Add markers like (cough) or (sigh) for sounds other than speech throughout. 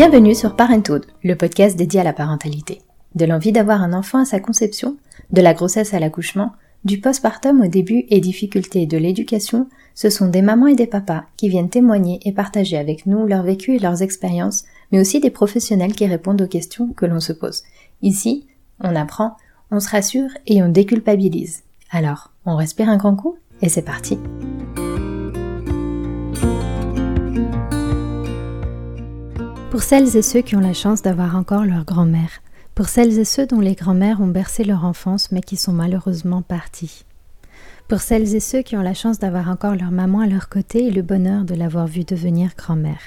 Bienvenue sur Parenthood, le podcast dédié à la parentalité. De l'envie d'avoir un enfant à sa conception, de la grossesse à l'accouchement, du postpartum au début et difficultés de l'éducation, ce sont des mamans et des papas qui viennent témoigner et partager avec nous leur vécu et leurs expériences, mais aussi des professionnels qui répondent aux questions que l'on se pose. Ici, on apprend, on se rassure et on déculpabilise. Alors, on respire un grand coup et c'est parti. Pour celles et ceux qui ont la chance d'avoir encore leur grand-mère, pour celles et ceux dont les grands-mères ont bercé leur enfance mais qui sont malheureusement partis. Pour celles et ceux qui ont la chance d'avoir encore leur maman à leur côté et le bonheur de l'avoir vue devenir grand-mère.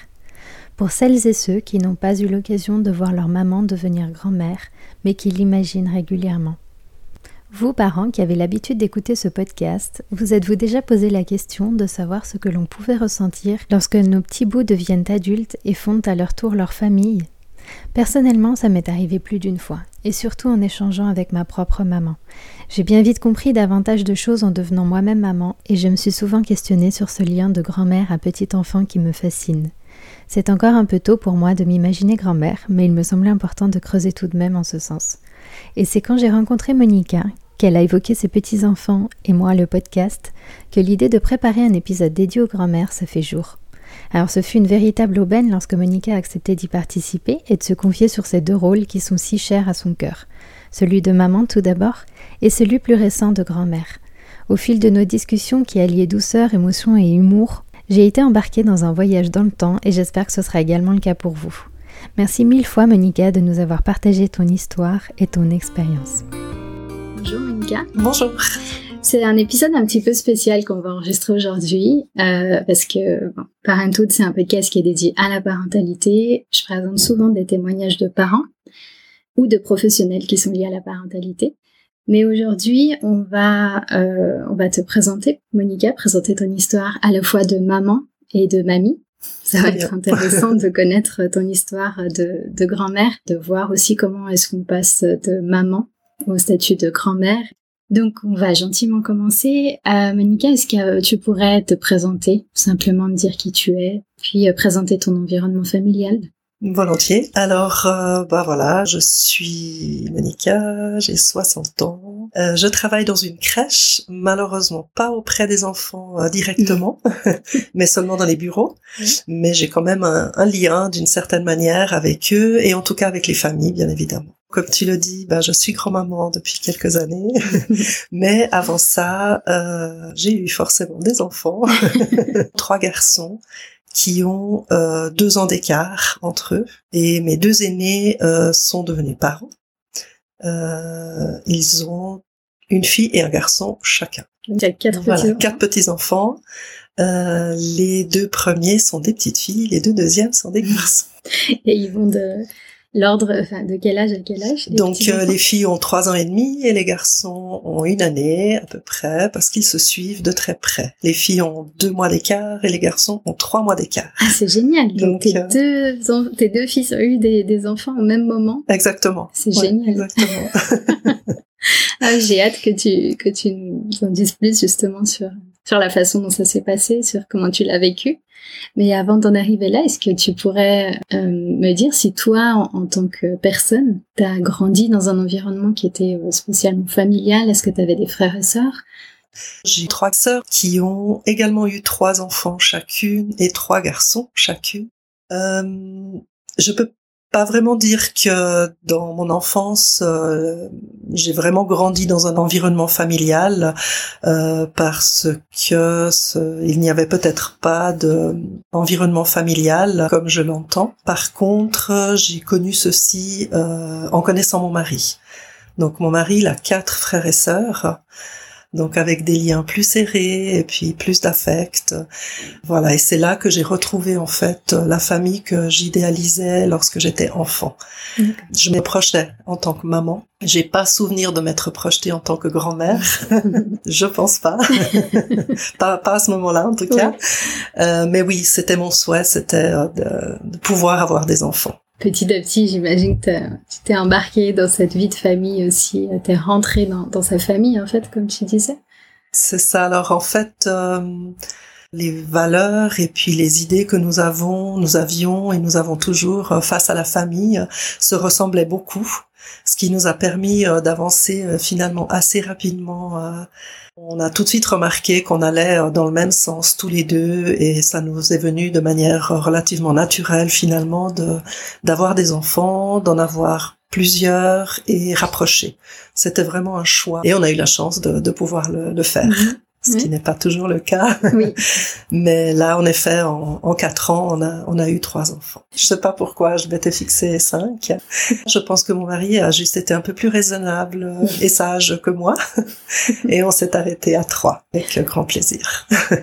Pour celles et ceux qui n'ont pas eu l'occasion de voir leur maman devenir grand-mère mais qui l'imaginent régulièrement. Vous, parents qui avez l'habitude d'écouter ce podcast, vous êtes-vous déjà posé la question de savoir ce que l'on pouvait ressentir lorsque nos petits bouts deviennent adultes et fondent à leur tour leur famille? Personnellement, ça m'est arrivé plus d'une fois, et surtout en échangeant avec ma propre maman. J'ai bien vite compris davantage de choses en devenant moi-même maman, et je me suis souvent questionnée sur ce lien de grand-mère à petit enfant qui me fascine. C'est encore un peu tôt pour moi de m'imaginer grand-mère, mais il me semblait important de creuser tout de même en ce sens. Et c'est quand j'ai rencontré Monica, qu'elle a évoqué ses petits-enfants et moi le podcast, que l'idée de préparer un épisode dédié aux grand-mères se fait jour. Alors ce fut une véritable aubaine lorsque Monica a accepté d'y participer et de se confier sur ces deux rôles qui sont si chers à son cœur. Celui de maman tout d'abord et celui plus récent de grand-mère. Au fil de nos discussions qui alliaient douceur, émotion et humour, j'ai été embarquée dans un voyage dans le temps et j'espère que ce sera également le cas pour vous. Merci mille fois Monica de nous avoir partagé ton histoire et ton expérience. Bonjour Monica. Bonjour. C'est un épisode un petit peu spécial qu'on va enregistrer aujourd'hui euh, parce que bon, Parenthood, c'est un podcast qui est dédié à la parentalité. Je présente souvent des témoignages de parents ou de professionnels qui sont liés à la parentalité. Mais aujourd'hui, on va euh, on va te présenter, Monica, présenter ton histoire à la fois de maman et de mamie. Ça va être intéressant de (laughs) connaître ton histoire de, de grand-mère, de voir aussi comment est-ce qu'on passe de maman au statut de grand-mère donc, on va gentiment commencer. Euh, Monica, est-ce que tu pourrais te présenter, simplement dire qui tu es, puis euh, présenter ton environnement familial? Volontiers. Alors, euh, bah voilà, je suis Monica, j'ai 60 ans. Euh, je travaille dans une crèche, malheureusement pas auprès des enfants euh, directement, (laughs) mais seulement dans les bureaux. Mais j'ai quand même un, un lien d'une certaine manière avec eux et en tout cas avec les familles, bien évidemment. Comme tu le dis, ben, je suis grand-maman depuis quelques années, (laughs) mais avant ça, euh, j'ai eu forcément des enfants, (laughs) trois garçons qui ont euh, deux ans d'écart entre eux, et mes deux aînés euh, sont devenus parents. Ils ont une fille et un garçon chacun. Il y a quatre Voilà, petits quatre petits enfants. Euh, les deux premiers sont des petites filles, les deux deuxièmes sont des (laughs) garçons. Et ils vont de l'ordre, enfin, de quel âge à quel âge les Donc euh, les filles ont trois ans et demi et les garçons ont une année à peu près parce qu'ils se suivent de très près. Les filles ont deux mois d'écart et les garçons ont trois mois d'écart. Ah, c'est génial. (laughs) Donc, tes, euh, deux, tes deux fils ont eu des, des enfants au même moment. Exactement. C'est Ouais, génial. Exactement. (laughs) Ah, j'ai hâte que tu, que tu nous en dises plus justement sur, sur la façon dont ça s'est passé, sur comment tu l'as vécu. Mais avant d'en arriver là, est-ce que tu pourrais euh, me dire si toi, en, tant que personne, tu as grandi dans un environnement qui était euh, spécialement familial? Est-ce que tu avais des frères et sœurs? J'ai trois sœurs qui ont également eu trois enfants chacune et trois garçons chacune. Euh, je peux pas vraiment dire que dans mon enfance, euh, j'ai vraiment grandi dans un environnement familial euh, parce que il n'y avait peut-être pas de environnement familial comme je l'entends. Par contre, j'ai connu ceci euh, en connaissant mon mari. Donc mon mari, il a quatre frères et sœurs donc avec des liens plus serrés et puis plus d'affect. Voilà, et c'est là que j'ai retrouvé en fait la famille que j'idéalisais lorsque j'étais enfant. Je me projetais en tant que maman. J'ai pas souvenir de m'être projetée en tant que grand-mère. (laughs) Je pense pas. (laughs) pas. Pas à ce moment-là en tout cas. Euh, mais oui, c'était mon souhait, c'était euh, de, de pouvoir avoir des enfants. Petit à petit, j'imagine que tu t'es embarqué dans cette vie de famille aussi. Tu es rentré dans, dans sa famille, en fait, comme tu disais. C'est ça. Alors en fait, euh, les valeurs et puis les idées que nous avons, nous avions et nous avons toujours euh, face à la famille euh, se ressemblaient beaucoup, ce qui nous a permis euh, d'avancer finalement assez rapidement. On a tout de suite remarqué qu'on allait dans le même sens tous les deux et ça nous est venu de manière relativement naturelle finalement de d'avoir des enfants, d'en avoir plusieurs et rapprochés. C'était vraiment un choix et on a eu la chance de, de pouvoir le, le faire. Ce qui n'est pas toujours le cas. Oui. (laughs) Mais là, en effet, en, en quatre ans, on a, on a eu trois enfants. Je sais pas pourquoi je m'étais fixé cinq. Je pense que mon mari a juste été un peu plus raisonnable et (laughs) sage que moi. Et on s'est arrêté à trois, avec grand plaisir. (laughs)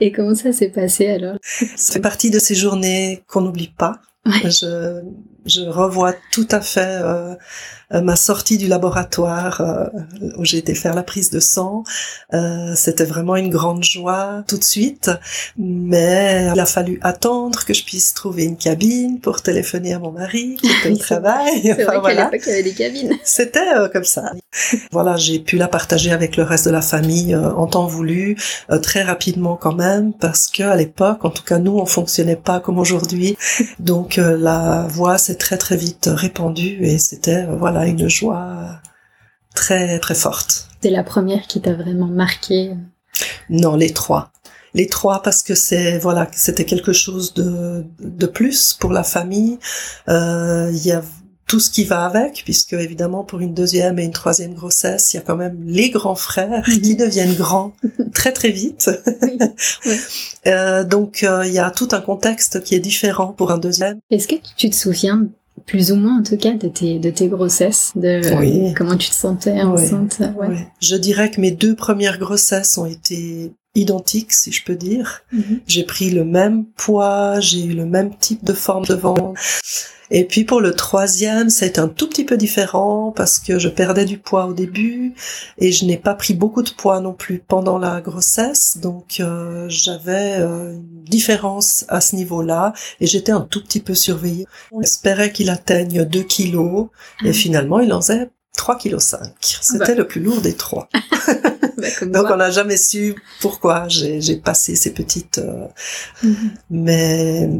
Et comment ça s'est passé alors? C'est partie de ces journées qu'on n'oublie pas. Je, je revois tout à fait euh, euh, ma sortie du laboratoire euh, où j'ai été faire la prise de sang. Euh, C'était vraiment une grande joie tout de suite, mais il a fallu attendre que je puisse trouver une cabine pour téléphoner à mon mari qui était au travail. C'est vrai qu'à l'époque il y avait des cabines. C'était euh, comme ça. voilà, j'ai pu la partager avec le reste de la famille en temps voulu, très rapidement quand même, parce que à l'époque, en tout cas nous, on fonctionnait pas comme aujourd'hui, donc la voix s'est très très vite répandue et c'était voilà une joie très très forte. C'est la première qui t'a vraiment marqué Non, les trois. Les trois parce que c'est voilà, c'était quelque chose de de plus pour la famille. Euh, il y a tout ce qui va avec, puisque évidemment pour une deuxième et une troisième grossesse, il y a quand même les grands frères qui mhm. deviennent grands (laughs) très très vite. (laughs) Euh, donc euh, il y a tout un contexte qui est différent pour un deuxième. Est-ce que tu te souviens plus ou moins en tout cas de tes de tes grossesses, de comment tu te sentais enceinte? Ouais. Je dirais que mes deux premières grossesses ont été identiques, si je peux dire. Mhm. J'ai pris le même poids, j'ai eu le même type de forme de ventre. Et puis pour le troisième, c'est un tout petit peu différent parce que je perdais du poids au début et je n'ai pas pris beaucoup de poids non plus pendant la grossesse, donc euh, j'avais euh, une différence à ce niveau-là et j'étais un tout petit peu surveillée. On espérait qu'il atteigne 2 kilos et ah. finalement il en faisait 3 kg 5. C'était bah. le plus lourd des trois. (laughs) Bah, donc on n'a jamais su pourquoi j'ai passé ces petites... Euh, mhm. Mais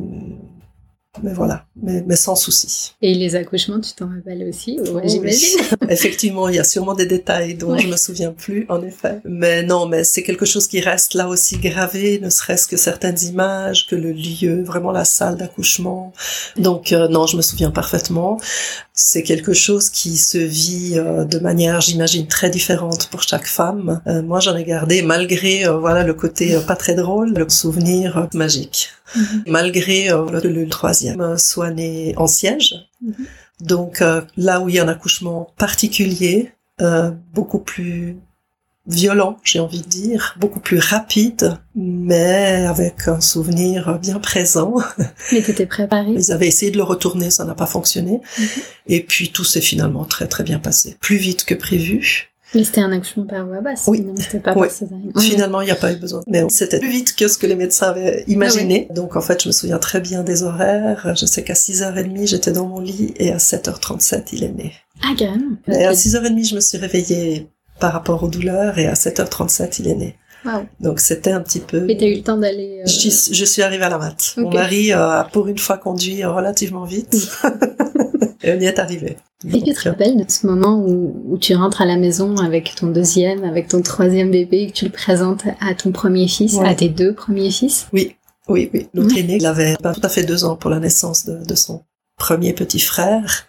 mais voilà, mais, mais, sans souci. Et les accouchements, tu t'en rappelles aussi, ouais, j'imagine. (laughs) Effectivement, il y a sûrement des détails dont je me souviens plus, en effet. Mais non, mais c'est quelque chose qui reste là aussi gravé, ne serait-ce que certaines images, que le lieu, vraiment la salle d'accouchement. Donc euh, non, je me souviens parfaitement. C'est quelque chose qui se vit euh, de manière, j'imagine, très différente pour chaque femme. Euh, moi, j'en ai gardé, malgré voilà le côté pas très drôle, le souvenir magique. Mhm. malgré que le troisième soit né en siège. Mhm. Donc euh, là où il y a un accouchement particulier, euh, beaucoup plus violent, j'ai envie de dire, beaucoup plus rapide, mais avec un souvenir bien présent. (laughs) Mais t'étais préparée Ils avaient essayé de le retourner, ça n'a pas fonctionné. Mhm. Et puis tout s'est finalement très très bien passé. Plus vite que prévu. Mais c'était un accouchement par voie basse, oui. c'était pas oui. Finalement, il n'y a pas eu besoin. Mais c'était plus vite que ce que les médecins avaient imaginé. Ah Donc en fait, je me souviens très bien des horaires. Je sais qu'à 6h30, j'étais dans mon lit et à 7h37, il est né. Ah, carrément. Et à 6h30, je me suis réveillée par rapport aux douleurs et à 7h37, il est né. Wow. Donc c'était un petit peu. Mais t'as eu le temps d'aller. Euh... Je, je, suis arrivée à la mat. Mon mari a pour une fois conduit relativement vite. (laughs) et on y est arrivé. Et tu te rappelles de ce moment où, où, tu rentres à la maison avec ton deuxième, avec ton troisième bébé, et que tu le présentes à ton premier fils, à tes deux premiers fils? Oui, oui, oui. L'autre aîné, il avait pas tout à fait deux ans pour la naissance de, de son premier petit frère.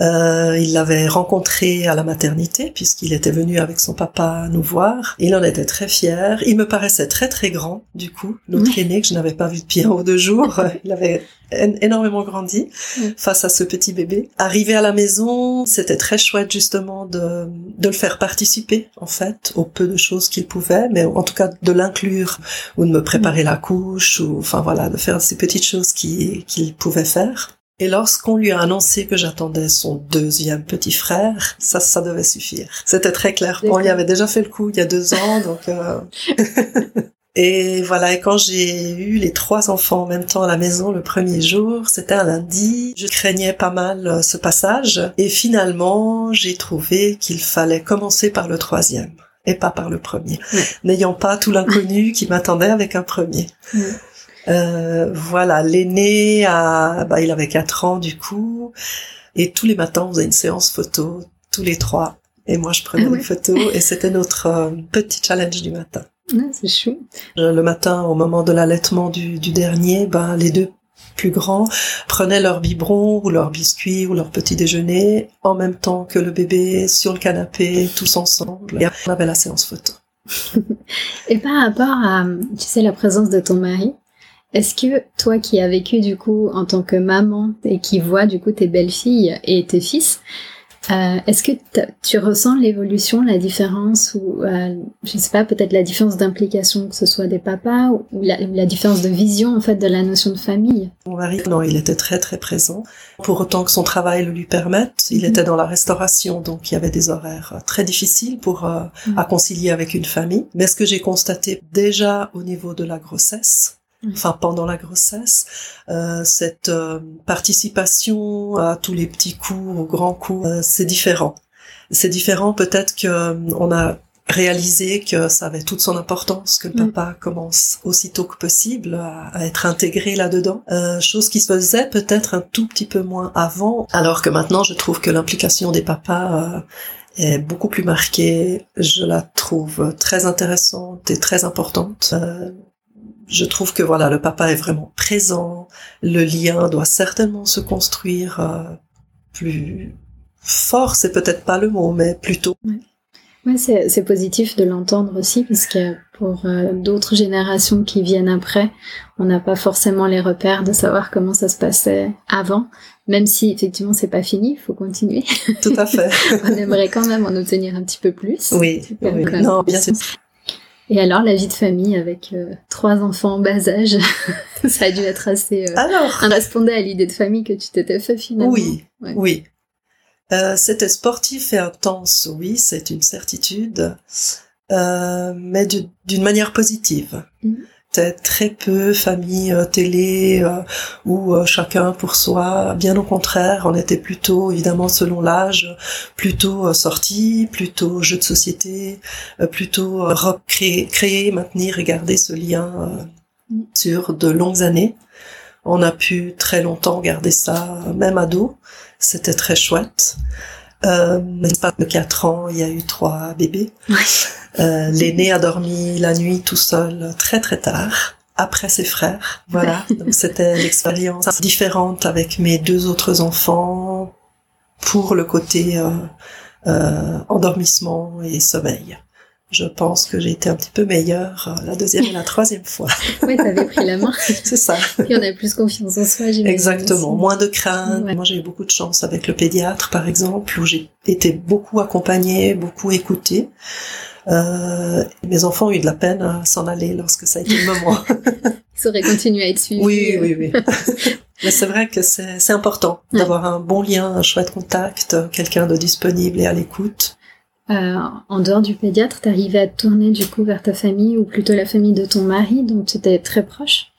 Euh, il l'avait rencontré à la maternité puisqu'il était venu avec son papa nous voir. Il en était très fier. Il me paraissait très très grand du coup. L'autre aîné que je n'avais pas vu depuis un ou deux jours, (laughs) il avait énormément grandi face à ce petit bébé. Arrivé à la maison, c'était très chouette justement de, de le faire participer en fait au peu de choses qu'il pouvait, mais en tout cas de l'inclure ou de me préparer la couche ou enfin voilà de faire ces petites choses qu'il pouvait faire. Et lorsqu'on lui a annoncé que j'attendais son deuxième petit frère, ça, ça devait suffire. C'était très clair. On y avait déjà fait le coup il y a deux ans, donc. Euh... (laughs) et voilà. Et quand j'ai eu les trois enfants en même temps à la maison le premier jour, c'était un lundi. Je craignais pas mal euh, ce passage, et finalement, j'ai trouvé qu'il fallait commencer par le troisième. et pas par le premier, n'ayant pas tout l'inconnu (laughs) qui m'attendait avec un premier. Euh, voilà, l'aîné, a, bah, il avait 4 ans du coup, et tous les matins on faisait une séance photo, tous les trois, et moi je prenais ah des photos, (laughs) et c'était notre euh, petit challenge du matin. Ah, c'est chou. Le matin, au moment de l'allaitement du, du dernier, ben les deux plus grands prenaient leur biberon ou leur biscuit ou leur petit déjeuner en même temps que le bébé sur le canapé, tous ensemble. Et on avait la séance photo. (laughs) et par rapport à, tu sais, la présence de ton mari, est-ce que toi qui as vécu du coup en tant que maman et qui vois du coup tes belles-filles et tes fils, euh, Est-ce que tu ressens l'évolution, la différence ou euh, je sais pas peut-être la différence d'implication que ce soit des papas ou la, la, différence de vision en fait de la notion de famille? Mon mari, non, il était très très présent. Pour autant que son travail le lui permette, il était dans la restauration, donc il y avait des horaires très difficiles pour euh, mhm. à concilier avec une famille. Mais ce que j'ai constaté déjà au niveau de la grossesse, enfin pendant la grossesse, euh, cette euh, participation à tous les petits cours, aux grands cours, euh, c'est différent. C'est différent peut-être que on a réalisé que ça avait toute son importance que le mm. papa commence aussitôt que possible à, à être intégré là-dedans, chose qui se faisait peut-être un tout petit peu moins avant, alors que maintenant je trouve que l'implication des papas est beaucoup plus marquée. Je la trouve très intéressante et très importante je trouve que voilà, le papa est vraiment présent. Le lien doit certainement se construire euh, plus fort. C'est peut-être pas le mot, mais plutôt. Ouais. c'est positif de l'entendre aussi parce que pour euh, d'autres générations qui viennent après, on n'a pas forcément les repères de savoir comment ça se passait avant. Même si effectivement c'est pas fini, il faut continuer. Tout à fait. (laughs) on aimerait quand même en obtenir un petit peu plus. Oui. oui. Non, bien sûr. Et alors, la vie de famille avec euh, trois enfants en bas âge, (laughs) ça a dû être assez euh, alors, répondait à l'idée de famille que tu t'étais fait finalement. Oui, oui. Euh, c'était sportif et intense, oui, c'est une certitude, euh, mais d'une manière positive. Mm très peu famille euh, télé euh, ou euh, chacun pour soi. Bien au contraire, on était plutôt, évidemment selon l'âge, plutôt sorti, plutôt jeu de société, plutôt créer, créer, maintenir et garder ce lien sur de longues années. On a pu très longtemps garder ça, même ado. C'était très chouette. Euh, pas de 4 ans, il y a eu trois bébés. Euh, L'aîné a dormi la nuit tout seul très très tard après ses frères. Voilà, donc c'était l'expérience différente avec mes deux autres enfants pour le côté euh, euh, endormissement et sommeil. Je pense que j'ai été un petit peu meilleure euh, la deuxième et la troisième fois. (laughs) oui, t'avais pris la main. (laughs) C'est ça. Et on a plus confiance en soi, j'imagine. Exactement. Moins de crainte. Moi, j'ai eu beaucoup de chance avec le pédiatre, par exemple, où j'ai été beaucoup accompagnée, beaucoup écoutée. Euh, mes enfants ont eu de la peine à s'en aller lorsque ça a été le moment. (laughs) Ils auraient continué à être suivis. Oui, oui, oui. Mais c'est vrai que c'est important d'avoir un bon lien, un chouette contact, quelqu'un de disponible et à l'écoute. Euh, en dehors du pédiatre, t'arrivais à te tourner du coup vers ta famille ou plutôt la famille de ton mari, dont tu étais très proche?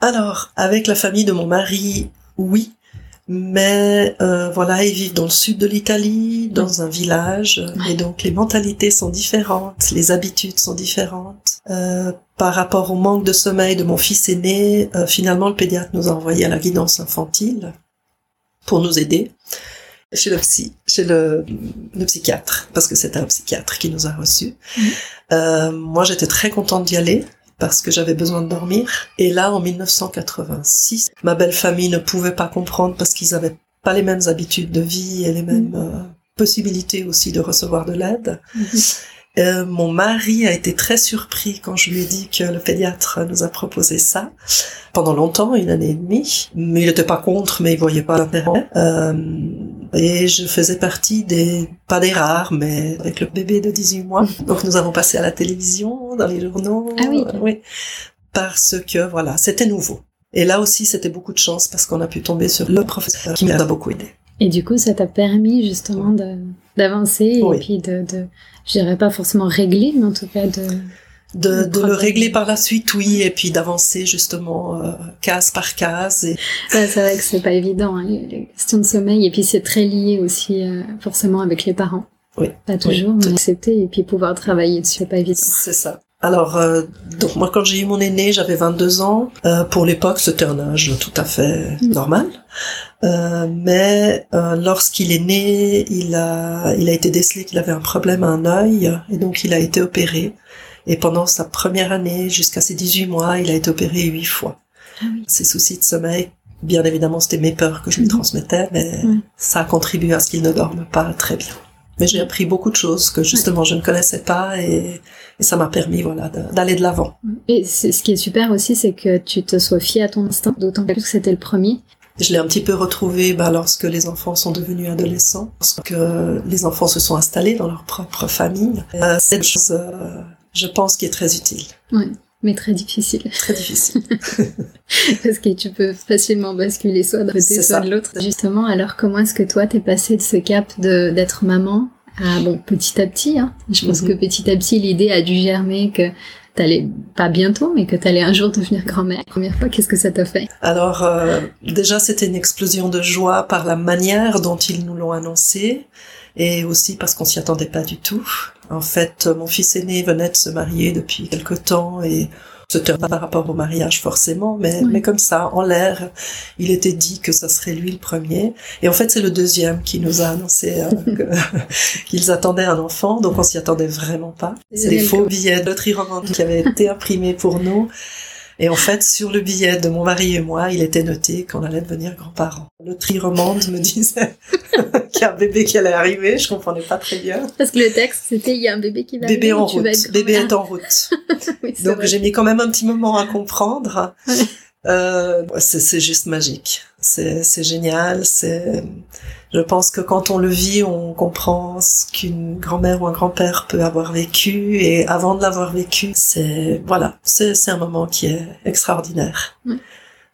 Alors, avec la famille de mon mari, oui. Mais euh, voilà, ils vivent dans le sud de l'Italie, dans un village, et donc les mentalités sont différentes, les habitudes sont différentes. Euh, par rapport au manque de sommeil de mon fils aîné, euh, finalement le pédiatre nous a envoyé à la guidance infantile pour nous aider chez le psy, chez le, le psychiatre, parce que c'était un psychiatre qui nous a reçus. Mhm. Euh, moi, j'étais très contente d'y aller parce que j'avais besoin de dormir. Et là, en 1986, ma belle famille ne pouvait pas comprendre parce qu'ils avaient pas les mêmes habitudes de vie et les mêmes mhm. euh, possibilités aussi de recevoir de l'aide. Mhm. Euh, mon mari a été très surpris quand je lui ai dit que le pédiatre nous a proposé ça pendant longtemps, une année et demie. Mais il n'était pas contre, mais il voyait pas l'intérêt. Euh, et je faisais partie des, pas des rares, mais avec le bébé de 18 mois. Donc nous avons passé à la télévision, dans les journaux. Ah oui. oui. Parce que voilà, c'était nouveau. Et là aussi, c'était beaucoup de chance parce qu'on a pu tomber sur le professeur qui nous a beaucoup aidé. Et du coup, ça t'a permis justement d'avancer et puis de, de, je dirais pas forcément régler, mais en tout cas de... De, de le régler par la suite, oui, et puis d'avancer justement euh, case par case. Et... c'est vrai que c'est pas évident, hein, les, questions de sommeil, et puis c'est très lié aussi euh, forcément avec les parents. Oui. Pas toujours, mais accepter et puis pouvoir travailler dessus, c'est pas évident. C'est ça. Alors, euh, donc moi, quand j'ai eu mon aîné, j'avais 22 ans. Euh, pour l'époque, c'était un âge tout à fait Mm. normal. Euh, mais euh, lorsqu'il est né, il a, il a été décelé qu'il avait un problème à un œil, et donc il a été opéré. Et pendant sa première année, jusqu'à ses 18 mois, il a été opéré huit fois. Ah oui. Ses soucis de sommeil, bien évidemment, c'était mes peurs que je lui Mhm. transmettais, mais Ouais. ça a contribué à ce qu'il ne dorme pas très bien. Mais j'ai appris beaucoup de choses que justement je ne connaissais pas et, et ça m'a permis voilà d'aller de l'avant. Et ce qui est super aussi, c'est que tu te sois fié à ton instinct, d'autant plus que c'était le premier. Je l'ai un petit peu retrouvé bah, lorsque les enfants sont devenus adolescents, lorsque les enfants se sont installés dans leur propre famille. Euh, c'est une chose, euh, je pense, qui est très utile, Mais très difficile. très difficile. (laughs) Parce que tu peux facilement basculer soit d'un côté, soit de l'autre. Justement, alors comment est-ce que toi t'es passé de ce cap d'être maman à bon petit à petit hein. Je pense Mhm. que petit à petit l'idée a dû germer que t'allais pas bientôt, mais que t'allais un jour devenir grand-mère. Première fois, qu'est-ce que ça t'a fait? Alors euh, déjà c'était une explosion de joie par la manière dont ils nous l'ont annoncé et aussi parce qu'on s'y attendait pas du tout. En fait, mon fils aîné venait de se marier depuis quelque temps et c'était pas par rapport au mariage forcément, mais, Oui. mais comme ça, en l'air, il était dit que ça serait lui le premier. Et en fait, c'est le deuxième qui nous a annoncé euh, (laughs) (laughs) qu'ils attendaient un enfant, donc on s'y attendait vraiment pas. C'est des Génial, faux billets de qui avaient été imprimés pour nous. Et en fait, sur le billet de mon mari et moi, il était noté qu'on allait devenir grands-parents. Le tri romande me disait (laughs) qu'il y a un bébé qui allait arriver. Je comprenais pas très bien. Parce que le texte c'était il y a un bébé qui va Bébé arriver, en tu vas route. Bébé est en route. (laughs) Oui, Donc j'ai mis quand même un petit moment à comprendre. Euh, c'est juste magique. C'est génial. C'est je pense que quand on le vit, on comprend ce qu'une grand-mère ou un grand-père peut avoir vécu et avant de l'avoir vécu, c'est voilà, c'est c'est un moment qui est extraordinaire.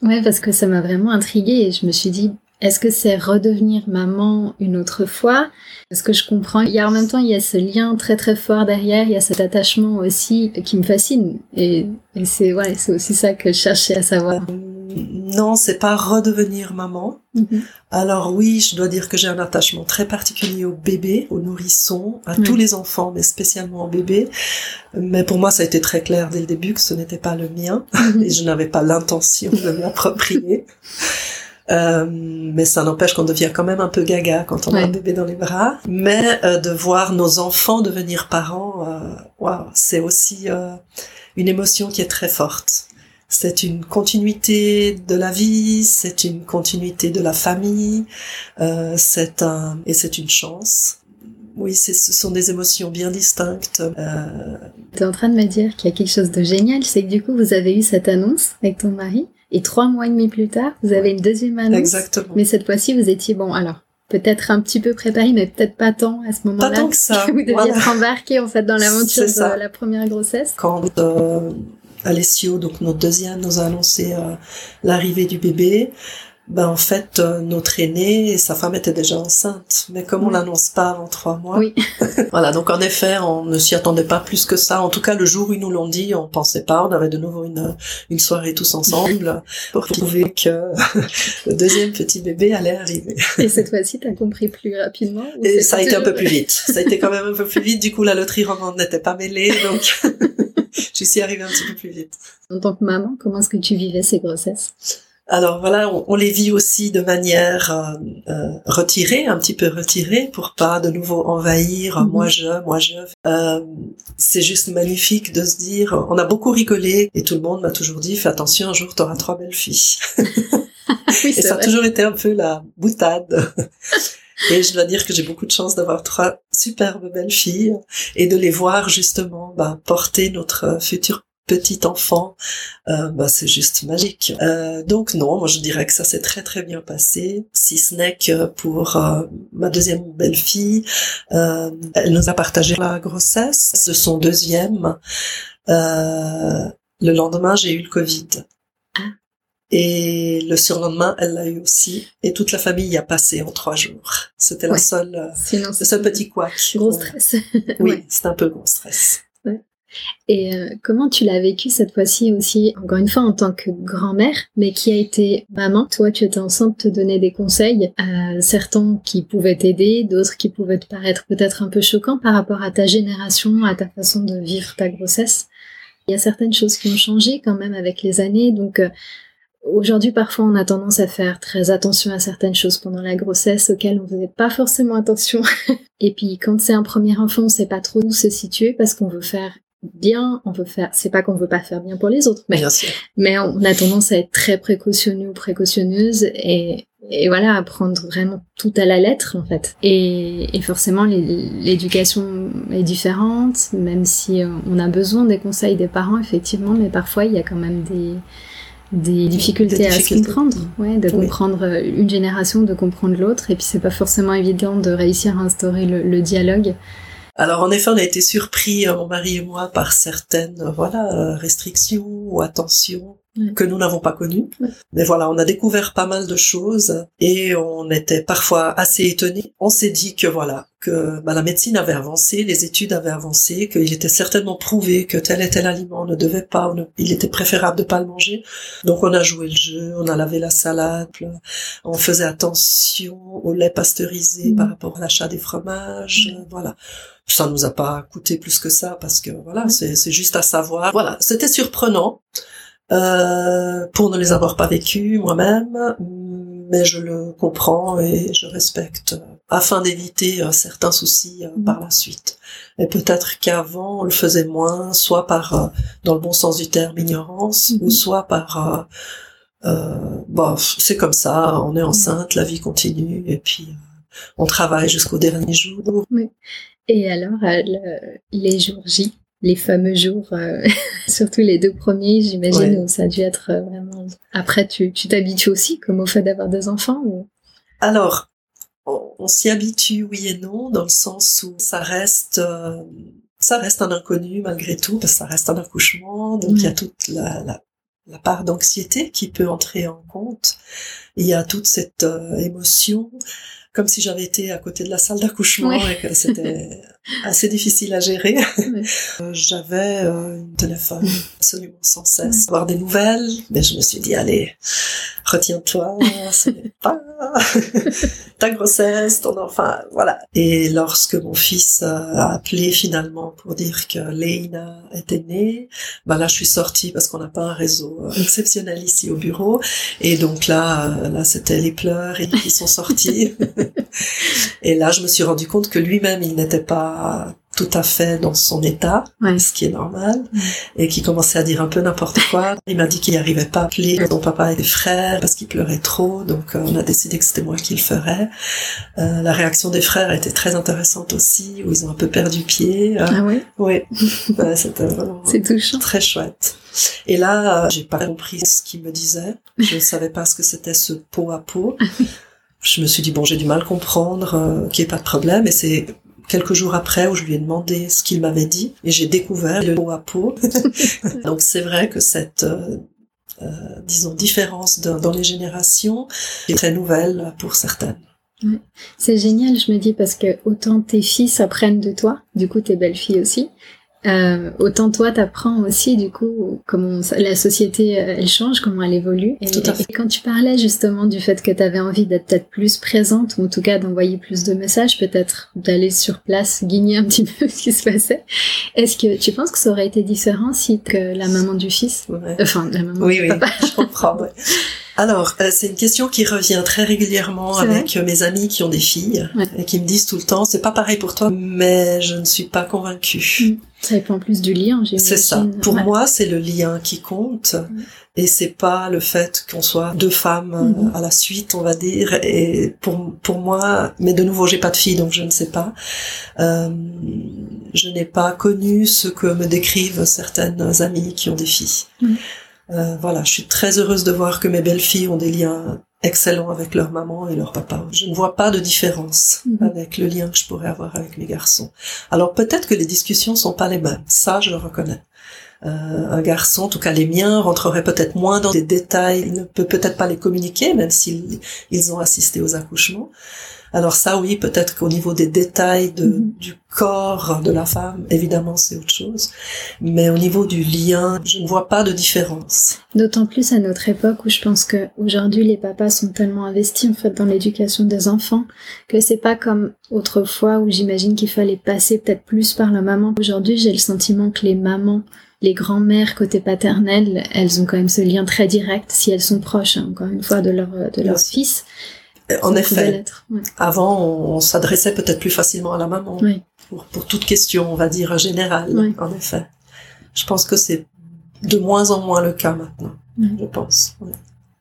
Ouais, parce que ça m'a vraiment intriguée et je me suis dit, est-ce que c'est redevenir maman une autre fois? Parce que je comprends, il y a en même temps, il y a ce lien très très fort derrière, il y a cet attachement aussi qui me fascine. Et, et c'est ouais, c'est aussi ça que je cherchais à savoir. Non, c'est pas redevenir maman. Mhm. Alors oui, je dois dire que j'ai un attachement très particulier au bébé, au nourrisson, à tous les enfants, mais spécialement au bébé. Mais pour moi, ça a été très clair dès le début que ce n'était pas le mien Mhm. et je n'avais pas l'intention de me l'approprier. (laughs) Euh, mais ça n'empêche qu'on devient quand même un peu gaga quand on a un bébé dans les bras. Mais euh, de voir nos enfants devenir parents, euh, waouh, c'est aussi euh, une émotion qui est très forte. C'est une continuité de la vie, c'est une continuité de la famille, euh, c'est un et c'est une chance. Oui, ce sont des émotions bien distinctes. Euh, Tu es en train de me dire qu'il y a quelque chose de génial, c'est que du coup, vous avez eu cette annonce avec ton mari et trois mois et demi plus tard, vous avez une deuxième annonce. exactement. Mais cette fois-ci, vous étiez bon, alors peut-être un petit peu préparé, mais peut-être pas tant à ce moment-là. Pas tant que ça, vous deviez voilà. être embarqué en fait dans l'aventure de la première grossesse. quand euh, Alessio, donc notre deuxième, nous a annoncé euh, l'arrivée du bébé, ben en fait euh, notre aîné et sa femme étaient déjà enceintes, mais comme on l'annonce pas avant trois mois, Oui. (laughs) (laughs) voilà donc en effet on ne s'y attendait pas plus que ça. En tout cas le jour où ils nous l'ont dit, on pensait pas, on avait de nouveau une une soirée tous ensemble (laughs) pour trouver que le deuxième petit bébé allait arriver. Et cette fois-ci, t'as compris plus rapidement. ou Et ça a été un peu plus vite. Ça a été quand même un peu plus vite. Du coup, la loterie romande n'était pas mêlée, donc j'y suis arrivée un petit peu plus vite. En tant que maman, comment est-ce que tu vivais ces grossesses? Alors voilà, on, on les vit aussi de manière euh, euh, retirée, un petit peu retirée, pour pas de nouveau envahir. Mhm. Moi je, moi je. Euh, c'est juste magnifique de se dire. On a beaucoup rigolé et tout le monde m'a toujours dit fais attention, un jour t'auras trois belles filles. (laughs) Oui, Et ça a toujours été un peu la boutade. Et je dois dire que j'ai beaucoup de chance d'avoir trois superbes belles filles et de les voir justement bah, porter notre futur petit enfant. Euh, bah, c'est juste magique. Euh, donc non, moi je dirais que ça s'est très très bien passé, si ce n'est que pour euh, ma deuxième belle-fille, elle nous a partagé la grossesse, ce son deuxième. Le lendemain, j'ai eu le Covid. Et le surlendemain, elle l'a eu aussi. Et toute la famille y a passé en trois jours. C'était la seule, Sinon, le seul petit couac. gros stress. Oui, (laughs) Ouais. c'est un peu gros stress. Et euh, comment tu l'as vécu cette fois-ci aussi, encore une fois en tant que grand-mère, mais qui a été maman? Toi, tu étais enceinte, te donner des conseils, euh, certains qui pouvaient t'aider, d'autres qui pouvaient te paraître peut-être un peu choquants par rapport à ta génération, à ta façon de vivre ta grossesse. Il y a certaines choses qui ont changé quand même avec les années, donc euh, Aujourd'hui, parfois, on a tendance à faire très attention à certaines choses pendant la grossesse auxquelles on faisait pas forcément attention. (laughs) Et puis, quand c'est un premier enfant, on sait pas trop où se situer parce qu'on veut faire bien, on veut faire, c'est pas qu'on veut pas faire bien pour les autres, mais, mais on a tendance à être très précautionneux ou précautionneuse et, et voilà, à prendre vraiment tout à la lettre, en fait. Et, et forcément, l'éducation est différente, même si on a besoin des conseils des parents, effectivement, mais parfois, il y a quand même des, des difficultés, à se comprendre, ouais, de comprendre euh, une génération, de comprendre l'autre, et puis c'est pas forcément évident de réussir à instaurer le, le dialogue. Alors en effet, on a été surpris, euh, mon mari et moi, par certaines euh, voilà restrictions ou attentions que nous n'avons pas connues. Mais voilà, on a découvert pas mal de choses et on était parfois assez étonnés. On s'est dit que voilà, que bah, la médecine avait avancé, les études avaient avancé, qu'il était certainement prouvé que tel et tel aliment ne devait pas, il était préférable de pas le manger. Donc on a joué le jeu, on a lavé la salade, on faisait attention au lait pasteurisé par mm. rapport à l'achat des fromages, mm. voilà. Ça nous a pas coûté plus que ça parce que voilà, c'est juste à savoir. Voilà, c'était surprenant. Euh, pour ne les avoir pas vécus moi-même, mais je le comprends et je respecte afin d'éviter euh, certains soucis euh, par la suite. Et peut-être qu'avant on le faisait moins, soit par, dans le bon sens du terme, ignorance, ou mhm. soit par, euh, bon, c'est comme ça, on est enceinte, la vie continue, et puis on travaille jusqu'au dernier jour. Et alors, les jours J, les fameux jours, euh, (laughs) surtout les deux premiers, j'imagine, où ça a dû être euh, vraiment... Après, tu t'habitues aussi, comme au fait d'avoir des enfants ou... Alors, on, s'y habitue, oui et non, dans le sens où ça reste... Euh, ça reste un inconnu malgré tout, parce que ça reste un accouchement, donc il y a toute la, la, la part d'anxiété qui peut entrer en compte. Il y a toute cette émotion comme si j'avais été à côté de la salle d'accouchement et que c'était (laughs) assez difficile à gérer. Euh, j'avais euh, une téléphone absolument sans cesse, avoir des nouvelles, mais je me suis dit allez, retiens-toi, ce n'est pas (laughs) ta grossesse, ton enfant, voilà. Et lorsque mon fils a appelé finalement pour dire que Leïna était née, ben là je suis sortie parce qu'on n'a pas un réseau exceptionnel ici au bureau, et donc là, euh, là c'était les pleurs et qui sont sortis. (laughs) et là je me suis rendu compte que lui-même il n'était pas tout à fait dans son état, ce qui est normal, et qui commençait à dire un peu n'importe quoi. Il m'a dit qu'il n'arrivait pas à appeler son papa et des frères parce qu'il pleurait trop, donc euh, on a décidé que c'était moi qui le ferais. Euh, la réaction des frères était très intéressante aussi, où ils ont un peu perdu pied. Euh, ah oui Oui, (laughs) c'était vraiment très chouette. Et là, j'ai pas compris ce qu'il me disait. Je ne (laughs) savais pas ce que c'était ce pot à pot. je me suis dit bon j'ai du mal à comprendre qu'il n'y ait pas de problème et c'est quelques jours après où je lui ai demandé ce qu'il m'avait dit et j'ai découvert le peau à peau. (laughs) Donc c'est vrai que cette euh, euh, disons différence dans les générations est très nouvelle pour certaines. C'est génial, je me dis, parce que autant tes fils apprennent de toi, du coup tes belles filles aussi, euh, autant toi, t'apprends aussi du coup comment la société euh, elle change, comment elle évolue. Et, Tout à fait. et quand tu parlais justement du fait que tu avais envie d'être peut-être plus présente ou en tout cas d'envoyer plus de messages, peut-être d'aller sur place, guigner un (laughs) petit peu ce qui se passait. Est-ce que tu penses que ça aurait été différent si que la maman du fils, enfin la maman oui, du oui, papa, je comprends. Ouais. (laughs) Alors, euh, c'est une question qui revient très régulièrement avec mes amis qui ont des filles et qui me disent tout le temps, c'est pas pareil pour toi, mais je ne suis pas convaincue. Mm. Ça dépend plus du lien, C'est ça. Pour moi, c'est le lien qui compte. Mm. Et c'est pas le fait qu'on soit deux femmes euh, mm-hmm. à la suite, on va dire. Et pour pour moi, mais de nouveau, j'ai pas de fille, donc je ne sais pas. Euh, je n'ai pas connu ce que me décrivent certaines amies qui ont des filles. Euh, voilà, je suis très heureuse de voir que mes belles-filles ont des liens excellents avec leur maman et leur papa. Je ne vois pas de différence mhm. avec le lien que je pourrais avoir avec mes garçons. Alors peut-être que les discussions sont pas les mêmes, ça je le reconnais. un garçon, en tout cas les miens, rentrerait peut-être moins dans des détails, il ne peut peut-être pas les communiquer, même s'ils ils ont assisté aux accouchements. Alors ça, oui, peut-être qu'au niveau des détails de, mhm. du corps de la femme, évidemment, c'est autre chose. Mais au niveau du lien, je ne vois pas de différence. D'autant plus à notre époque où je pense que aujourd'hui les papas sont tellement investis en fait dans l'éducation des enfants que c'est pas comme autrefois où j'imagine qu'il fallait passer peut-être plus par la maman. Aujourd'hui, j'ai le sentiment que les mamans les grands-mères côté paternel, elles ont quand même ce lien très direct si elles sont proches, hein, encore une fois, de leur de leur fils. En effet. Avant, on, s'adressait peut-être plus facilement à la maman pour, pour toute question, on va dire générale. En effet. Je pense que c'est de moins en moins le cas maintenant. Je pense.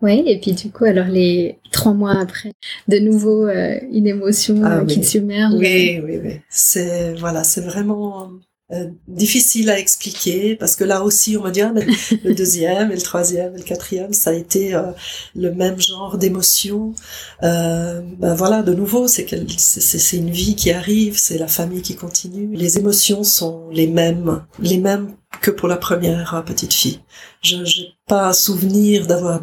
Oui, et puis du coup, alors les trois mois après, de nouveau euh, une émotion ah euh, qui te submerge. Oui, oui, oui. C'est voilà, c'est vraiment euh, difficile à expliquer parce que là aussi on va dire ah, le deuxième et le troisième et le quatrième ça a été euh, le même genre d'émotion. Euh, ben voilà de nouveau c'est c'est une vie qui arrive c'est la famille qui continue. Les émotions sont les mêmes les mêmes que pour la première euh, petite fille. Je n'ai pas souvenir d'avoir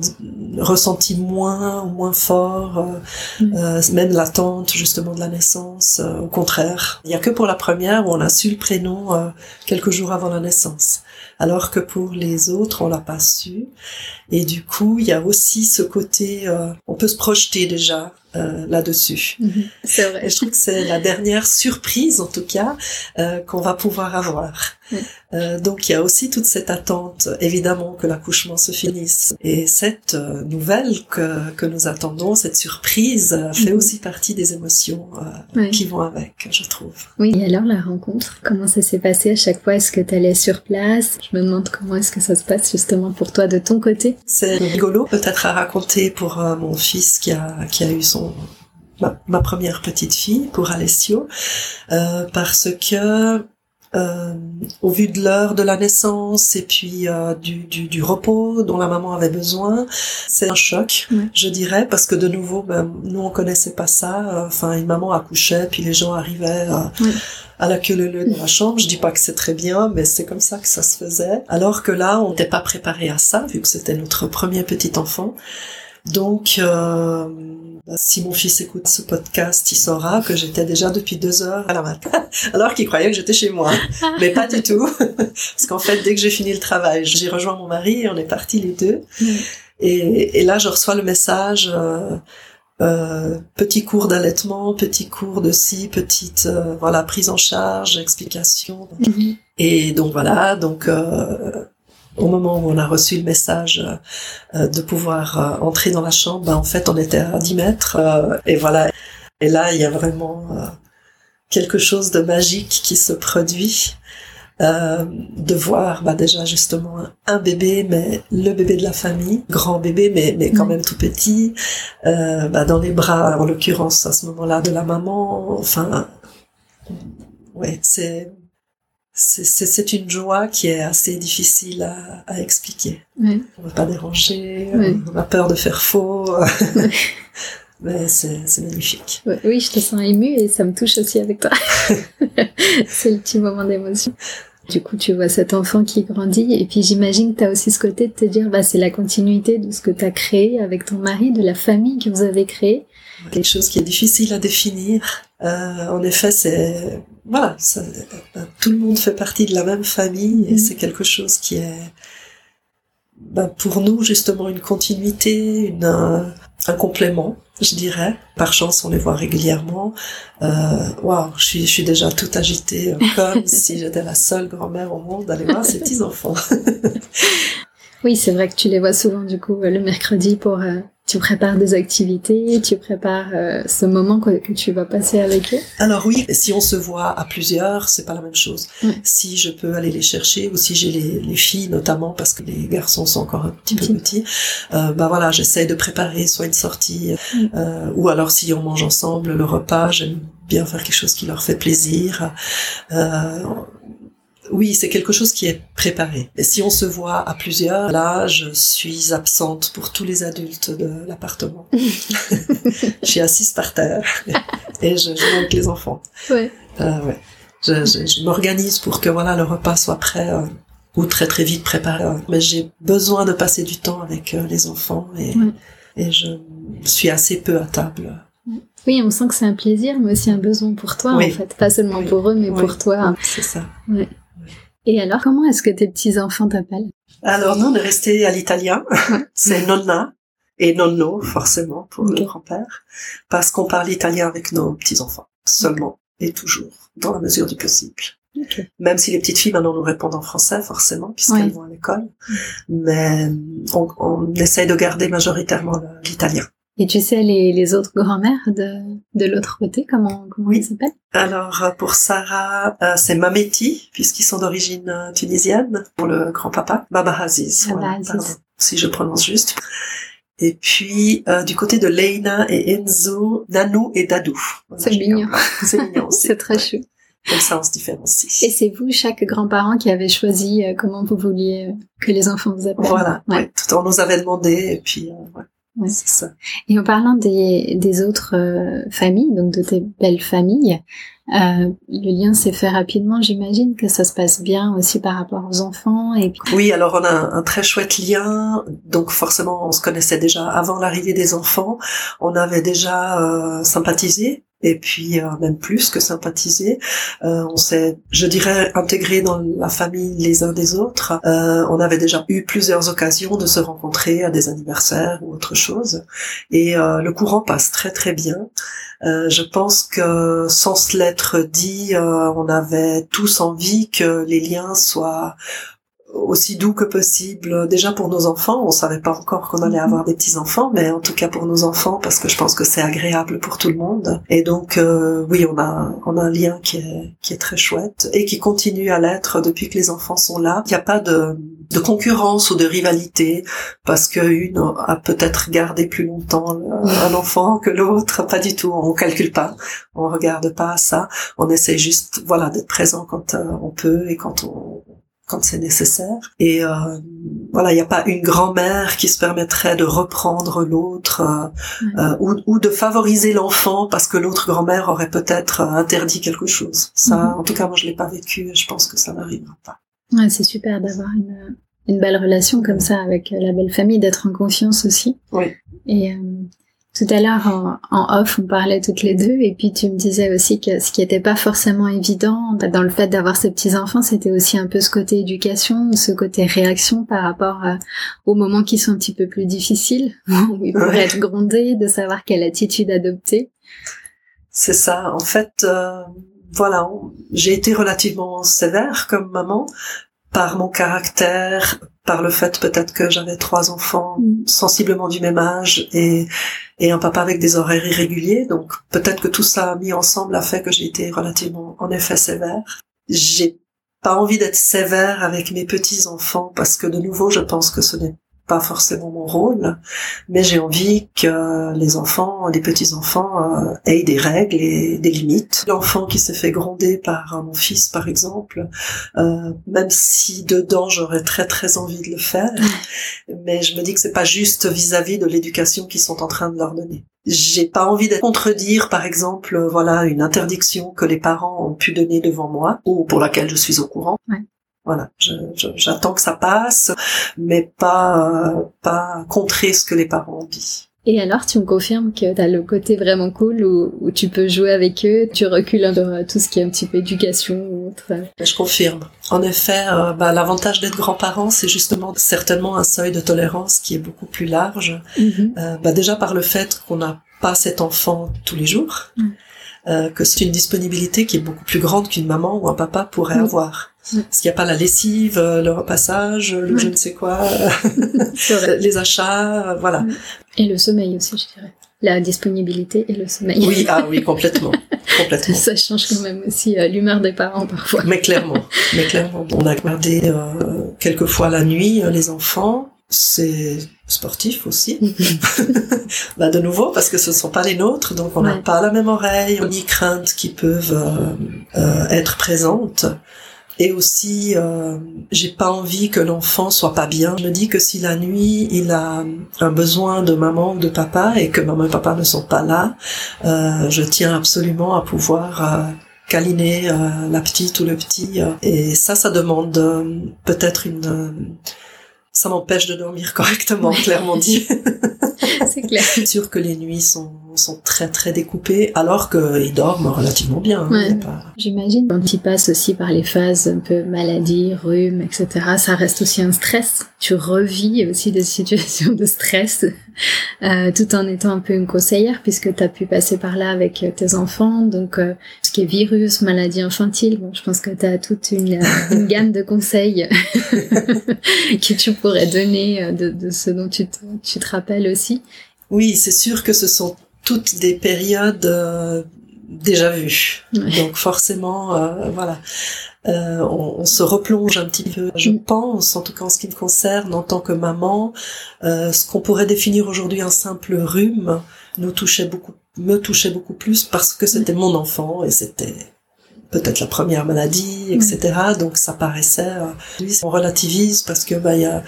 ressenti moins ou moins fort, euh, mm. euh, même l'attente justement de la naissance. au contraire, il y a que pour la première où on a su le prénom quelques jours avant la naissance, alors que pour les autres on l'a pas su. Et du coup, il y a aussi ce côté, on peut se projeter déjà euh, là-dessus. Mhm. c'est vrai. Et je trouve que c'est la dernière surprise, en tout cas, euh, qu'on va pouvoir avoir. Euh, donc il y a aussi toute cette attente, évidemment, que l'accouchement se finisse. Et cette nouvelle que, que nous attendons, cette surprise, fait mhm. aussi partie des émotions qui vont avec, je trouve. Oui, et alors la rencontre, comment ça s'est passé? À chaque fois Est-ce que tu allais sur place? Je me demande comment est-ce que ça se passe justement pour toi de ton côté. C'est rigolo peut-être à raconter pour mon fils qui a, qui a eu son ma, première petite fille pour Alessio euh, parce que euh, au vu de l'heure de la naissance et puis euh, du, du, repos dont la maman avait besoin, c'est un choc, je dirais, parce que de nouveau, ben, nous on connaissait pas ça. Enfin, une maman accouchait, puis les gens arrivaient à la queue leu de la chambre. Je dis pas que c'est très bien, mais c'est comme ça que ça se faisait. Alors que là, on n'était pas préparé à ça, vu que c'était notre premier petit enfant. Donc, euh, si mon fils écoute ce podcast, il saura que j'étais déjà depuis deux heures à la matin, (laughs) alors qu'il croyait que j'étais chez moi. (laughs) Mais pas du tout. (laughs) Parce qu'en fait, dès que j'ai fini le travail, j'ai rejoint mon mari et on est partis les deux. Et, et, là, je reçois le message, euh, euh, petit cours d'allaitement, petit cours de ci, petite euh, voilà prise en charge, explication. Mm-hmm. Et donc voilà, donc euh, au moment où on a reçu le message euh, de pouvoir euh, entrer dans la chambre, ben, en fait, on était à 10 mètres. Euh, et voilà. Et là, il y a vraiment quelque chose de magique qui se produit. de voir bah déjà justement un, bébé mais le bébé de la famille grand bébé mais mais quand même tout petit bah, dans les bras en l'occurrence à ce moment-là de la maman enfin ouais c'est c'est une joie qui est assez difficile à, à expliquer. Oui. On ne veut pas déranger, on a peur de faire faux. (laughs) Mais c'est magnifique. Oui, je te sens émue et ça me touche aussi avec toi. (laughs) c'est le petit moment d'émotion. Du coup, tu vois cet enfant qui grandit et puis j'imagine que tu as aussi ce côté de te dire, bah, c'est la continuité de ce que tu as créé avec ton mari, de la famille que vous avez créée. Quelque chose qui est difficile à définir. Euh, en effet, c'est voilà, ça, ben, tout le monde fait partie de la même famille et mm. c'est quelque chose qui est ben, pour nous justement une continuité, une, un, complément, je dirais. Par chance, on les voit régulièrement. Euh, waouh, je suis, je suis déjà tout agitée, euh, (laughs) comme si j'étais la seule grand-mère au monde d'aller voir ces petits enfants. (laughs) oui, c'est vrai que tu les vois souvent du coup le mercredi pour tu prépares des activités, tu prépares euh, ce moment que, que, tu vas passer avec eux? Alors oui, si on se voit à plusieurs, c'est pas la même chose. Si je peux aller les chercher ou si j'ai les, les, filles notamment parce que les garçons sont encore un petit peu petits, euh, bah voilà, j'essaie de préparer soit une sortie euh, ou alors si on mange ensemble le repas, j'aime bien faire quelque chose qui leur fait plaisir. Euh, oui, c'est quelque chose qui est préparé. Et si on se voit à plusieurs, là, je suis absente pour tous les adultes de l'appartement. (laughs) je suis assise par terre et je joue avec les enfants. Ouais. Euh, ouais. Je, je, je m'organise pour que voilà le repas soit prêt euh, ou très très vite préparé. Mais j'ai besoin de passer du temps avec euh, les enfants et, et je suis assez peu à table. Oui, on sent que c'est un plaisir, mais aussi un besoin pour toi, en fait. Pas seulement pour eux, mais pour toi. c'est ça. Et alors, comment est-ce que tes petits-enfants t'appellent? Alors, nous, on est resté à l'italien. (laughs) c'est nonna et nonno, forcément, pour le grand-père, parce qu'on parle italien avec nos petits-enfants, seulement et toujours, dans la mesure du possible. Même si les petites filles maintenant nous répondent en français, forcément, puisqu'elles vont à l'école. Mais on, on essaye de garder majoritairement l'italien. Et tu sais les, les autres grand-mères de, de l'autre côté, comment, comment oui. ils s'appellent? Alors pour Sarah, euh, c'est Mameti, puisqu'ils sont d'origine euh, tunisienne. Pour le grand-papa, Baba Aziz. Baba si je prononce juste. Et puis euh, du côté de Leina et Enzo, Nanou et Dadou. C'est mignon. C'est (laughs) mignon aussi. c'est très chou. Comme ça, on se différencie. Et c'est vous, chaque grand-parent, qui avez choisi comment vous vouliez que les enfants vous appellent? Voilà. Ouais. Tout on nous avait demandé, et puis ouais. Ouais. C'est ça. Et en parlant des, des autres euh, familles, donc de tes belles familles, euh, le lien s'est fait rapidement, j'imagine que ça se passe bien aussi par rapport aux enfants. Et puis... Oui, alors on a un, un, très chouette lien. Donc forcément, on se connaissait déjà avant l'arrivée des enfants. On avait déjà euh, sympathisé et puis euh, même plus que sympathiser. Euh, on s'est, je dirais, intégré dans la famille les uns des autres. Euh, on avait déjà eu plusieurs occasions de se rencontrer à des anniversaires ou autre chose, et euh, le courant passe très très bien. Euh, je pense que sans se l'être dit, euh, on avait tous envie que les liens soient aussi doux que possible. Déjà pour nos enfants, on savait pas encore qu'on allait avoir des petits enfants, mais en tout cas pour nos enfants, parce que je pense que c'est agréable pour tout le monde. Et donc euh, oui, on a on a un lien qui est qui est très chouette et qui continue à l'être depuis que les enfants sont là. Il n'y a pas de de concurrence ou de rivalité parce que une a peut-être gardé plus longtemps un enfant que l'autre. Pas du tout. On calcule pas. On regarde pas ça. On essaie juste voilà d'être présent quand euh, on peut et quand on quand c'est nécessaire. Et euh, voilà, il n'y a pas une grand-mère qui se permettrait de reprendre l'autre euh, euh, ou, ou, de favoriser l'enfant parce que l'autre grand-mère aurait peut-être interdit quelque chose. Ça, Mhm. en tout cas, moi, je l'ai pas vécu et je pense que ça n'arrivera pas. Ouais, c'est super d'avoir une, une belle relation comme ça avec la belle famille, d'être en confiance aussi. Oui. Et euh, tout à l'heure, en, en off, on parlait toutes les deux, et puis tu me disais aussi que ce qui n'était pas forcément évident dans le fait d'avoir ces petits-enfants, c'était aussi un peu ce côté éducation, ce côté réaction par rapport à- aux moments qui sont un petit peu plus difficiles, (laughs) où il pourrait Ouais. être grondé, de savoir quelle attitude adopter. C'est ça. En fait, euh, voilà, j'ai été relativement sévère comme maman par mon caractère, par le fait peut-être que j'avais trois enfants Mm. sensiblement du même âge et, et un papa avec des horaires irréguliers. Donc peut-être que tout ça mis ensemble a fait que j'ai été relativement en effet sévère. J'ai pas envie d'être sévère avec mes petits enfants parce que de nouveau je pense que ce n'est pas forcément mon rôle, mais j'ai envie que les enfants, les petits enfants euh, aient des règles et des limites. L'enfant qui s'est fait gronder par mon fils, par exemple, euh, même si dedans j'aurais très très envie de le faire, mais je me dis que c'est pas juste vis-à-vis de l'éducation qu'ils sont en train de leur donner. J'ai pas envie de contredire, par exemple, euh, voilà, une interdiction que les parents ont pu donner devant moi ou pour laquelle je suis au courant. Ouais. Voilà, j'attends que ça passe, mais pas euh, pas contrer ce que les parents ont dit. Et alors, tu me confirmes que tu as le côté vraiment cool où, où tu peux jouer avec eux, tu recules un peu euh, tout ce qui est un petit peu éducation ou autre. Je confirme. En effet, euh, bah, l'avantage d'être grand-parent, c'est justement certainement un seuil de tolérance qui est beaucoup plus large. Mhm. Euh, bah, déjà par le fait qu'on n'a pas cet enfant tous les jours, Mm. Euh, que c'est une disponibilité qui est beaucoup plus grande qu'une maman ou un papa pourrait Oui. avoir. Mm. Parce qu'il n'y a pas la lessive, euh, le repassage, le Ouais. je ne sais quoi, (laughs) vrai. les achats, euh, voilà. Mm. Et le sommeil aussi, je dirais. La disponibilité et le sommeil. Oui, ah oui, (laughs) complètement, complètement. Ça change quand même aussi euh, l'humeur des parents parfois. Mais clairement, mais clairement, on a gardé euh, quelquefois la nuit euh, les enfants. C'est sportif aussi. (laughs) bah de nouveau parce que ce sont pas les nôtres, donc on n'a Ouais. pas la même oreille, ni craintes qui peuvent euh, euh, être présentes. Et aussi, euh, j'ai pas envie que l'enfant soit pas bien. Je me dis que si la nuit il a un besoin de maman ou de papa et que maman et papa ne sont pas là, euh, je tiens absolument à pouvoir euh, câliner la petite ou le petit. et ça, ça demande peut-être une ça m'empêche de dormir correctement, clairement dit. (laughs) c'est clair. Sûr que les nuits sont, sont très très découpées, alors qu'ils dorment relativement bien. Hein, ouais. J'imagine quand tu passes aussi par les phases un peu maladie, rhume, etc., ça reste aussi un stress. Tu revis aussi des (laughs) situations de stress, euh, tout en étant un peu une conseillère, puisque tu as pu passer par là avec tes enfants. Donc, euh, ce qui est virus, maladie infantile, bon, je pense que tu as toute une, (laughs) une gamme de conseils (laughs) que tu pourrais donner euh, de, de ce dont tu te, tu te rappelles aussi. Oui, c'est sûr que ce sont toutes des périodes euh, déjà vues. Ouais. Donc forcément, euh, voilà, euh, on, on, se replonge un petit peu. Je Mm. pense, en tout cas en ce qui me concerne, en tant que maman, euh, ce qu'on pourrait définir aujourd'hui un simple rhume nous touchait beaucoup, me touchait beaucoup plus parce que c'était mon enfant et c'était peut-être la première maladie, etc. Donc ça paraissait, euh, on relativise parce que bah il y a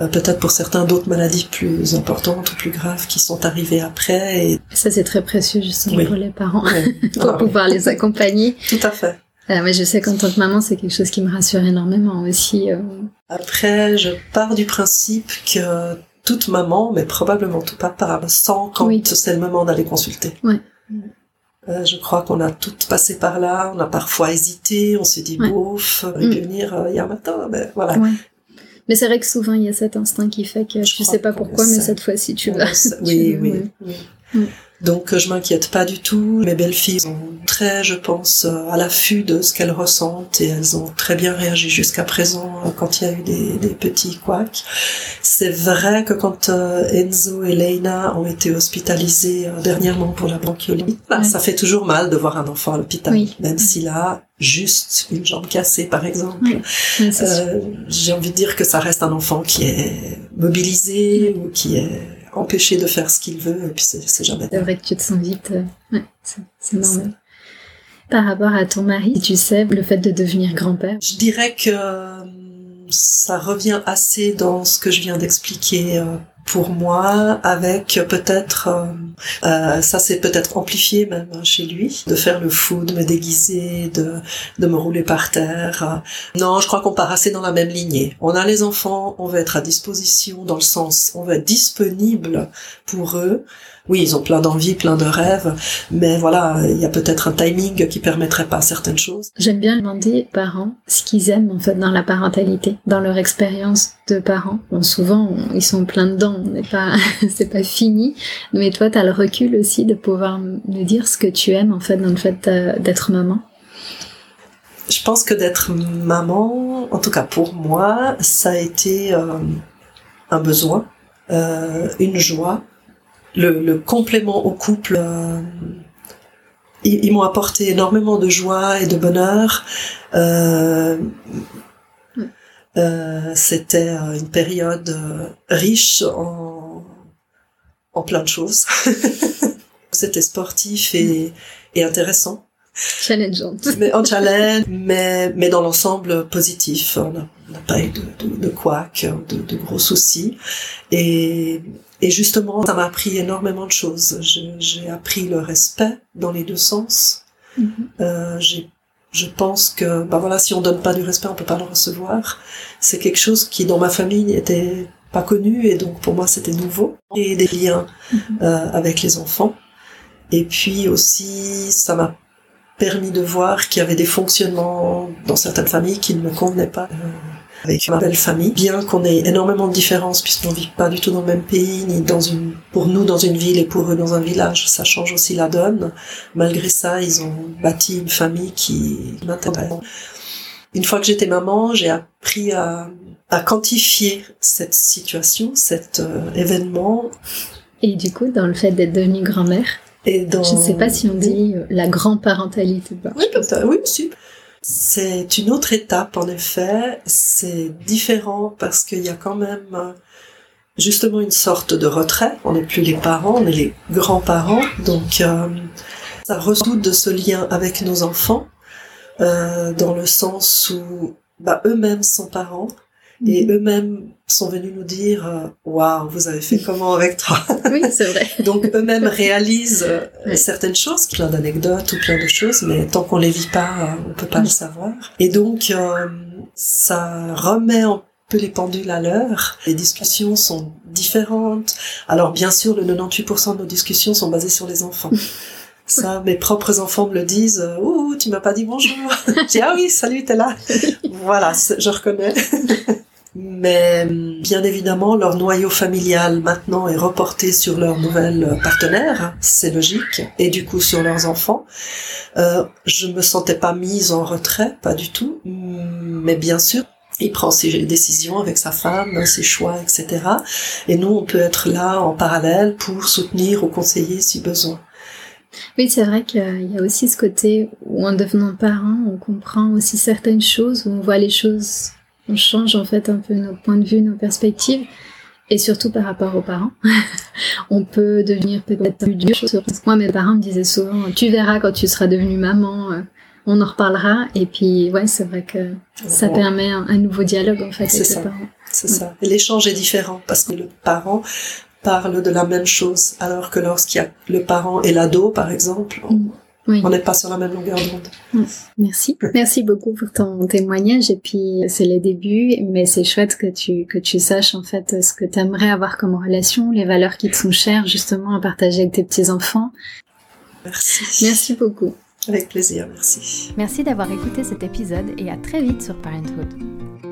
euh, peut-être pour certains d'autres maladies plus importantes ou plus graves qui sont arrivées après. Et Ça, c'est très précieux justement Oui. pour les parents, (laughs) pour Ah, pouvoir les accompagner. tout à fait. Euh, mais je sais qu'en tant que maman, c'est quelque chose qui me rassure énormément aussi. euh. Après, je pars du principe que toute maman, mais probablement tout papa, sent quand c'est le moment d'aller consulter. Ouais. Euh, je crois qu'on a toutes passé par là, on a parfois hésité, on s'est dit Ouais. bouf, il peut venir euh, hier matin, mais voilà. Ouais. Mais c'est vrai que souvent, il y a cet instinct qui fait que Je crois sais pas pourquoi, mais cette fois-ci, tu On vas. (laughs) tu Oui, oui. Donc euh, je m'inquiète pas du tout. Mes belles-filles sont très, je pense, euh, à l'affût de ce qu'elles ressentent et elles ont très bien réagi jusqu'à présent euh, quand il y a eu des, des petits couacs. C'est vrai que quand Enzo et Leina ont été hospitalisés dernièrement pour la bronchiolite, bah, Ouais. ça fait toujours mal de voir un enfant à l'hôpital, Oui. même s'il a juste une jambe cassée par exemple. Oui. Euh, j'ai envie de dire que ça reste un enfant qui est mobilisé ou qui est empêché de faire ce qu'il veut, et puis c'est jamais C'est vrai que tu te sens vite. euh, Ouais, c'est c'est normal. Par rapport à ton mari, tu sais, le fait de devenir grand-père? Je dirais que euh, ça revient assez dans ce que je viens d'expliquer euh, pour moi, avec peut-être, euh, euh, ça c'est peut-être amplifié même hein, chez lui, de faire le fou, de me déguiser, de, de me rouler par terre. Non, je crois qu'on part assez dans la même lignée. On a les enfants, on veut être à disposition dans le sens, on veut être disponible pour eux. Oui, ils ont plein d'envies, plein de rêves, mais voilà, il y a peut-être un timing qui permettrait pas certaines choses. J'aime bien demander aux parents ce qu'ils aiment en fait dans la parentalité, dans leur expérience de parents. Bon, souvent on- ils sont plein dedans, on n'est pas, (laughs) c'est pas fini. Mais toi, t'as le recul aussi de pouvoir me dire ce que tu aimes en fait dans le fait euh, d'être maman. Je pense que d'être maman, en tout cas pour moi, ça a été euh, un besoin, euh, une joie, le, le complément au couple. euh, ils ils m'ont apporté énormément de joie et de bonheur. Euh, euh, C'était euh, une période euh, riche en, en plein de choses. (laughs) C'était sportif et, et intéressant Challengeante. mais en challenge, mais, mais dans l'ensemble positif. On n'a pas eu de, de, de couacs, de, de gros soucis. Et, et justement, ça m'a appris énormément de choses. J'ai appris le respect dans les deux sens. Mhm. Euh, je pense que, bah voilà, si on donne pas du respect, on peut pas le recevoir. C'est quelque chose qui, dans ma famille, n'était pas connu et donc pour moi, c'était nouveau. Et des liens Mhm. euh, avec les enfants. Et puis aussi, ça m'a permis de voir qu'il y avait des fonctionnements dans certaines familles qui ne me convenaient pas. euh, avec ma belle famille, bien qu'on ait énormément de différences puisqu'on vit pas du tout dans le même pays, ni dans une, pour nous dans une ville et pour eux dans un village, ça change aussi la donne. Malgré ça, ils ont bâti une famille qui m'intéresse. Une fois que j'étais maman, j'ai appris à, à quantifier cette situation, cet euh, événement. Et du coup, dans le fait d'être devenue grand-mère, Et dans... je sais pas si on dit euh, la grand-parentalité. Oui. Oui, si. C'est une autre étape, en effet. C'est différent parce qu'il y a quand même euh, justement une sorte de retrait. On n'est plus les parents, on est les grands-parents. Donc, euh, ça redoute de ce lien avec nos enfants, euh, dans le sens où bah, eux-mêmes sont parents Et eux-mêmes sont venus nous dire euh, waouh vous avez fait comment avec toi? Oui c'est vrai (laughs) donc eux-mêmes réalisent euh, certaines choses plein d'anecdotes ou plein de choses mais tant qu'on les vit pas euh, on peut pas le savoir et donc ça remet un peu les pendules à l'heure les discussions sont différentes alors bien sûr le 98% de nos discussions sont basées sur les enfants (laughs) ça, mes propres enfants me le disent. Ouh, tu m'as pas dit bonjour. (laughs) Je dis ah oui, salut, t'es là. voilà, je reconnais. Mais bien évidemment, leur noyau familial maintenant est reporté sur leur nouvel partenaire, c'est logique, et du coup sur leurs enfants. Euh, je me sentais pas mise en retrait, pas du tout, mais bien sûr, il prend ses décisions avec sa femme, ses choix, etc. Et nous, on peut être là en parallèle pour soutenir ou conseiller si besoin. Oui, c'est vrai qu'il y a aussi ce côté où en devenant parent, on comprend aussi certaines choses, où on voit les choses on change en fait un peu nos points de vue, nos perspectives, et surtout par rapport aux parents. (laughs) on peut devenir peut-être plus dur. Moi, mes parents me disaient souvent, tu verras quand tu seras devenue maman, euh, on en reparlera. Et puis, ouais, c'est vrai que ça permet un, nouveau dialogue en fait avec les parents. C'est ça. l'échange est différent parce que le parent parle de la même chose, alors que lorsqu'il y a le parent et l'ado, par exemple, On n'est pas sur la même longueur d'onde. Merci. Merci beaucoup pour ton témoignage. Et puis, c'est les débuts, mais c'est chouette que tu, que tu saches, en fait, ce que tu aimerais avoir comme relation, les valeurs qui te sont chères, justement, à partager avec tes petits-enfants. Merci. Merci beaucoup. Avec plaisir, merci. Merci d'avoir écouté cet épisode et à très vite sur Parenthood.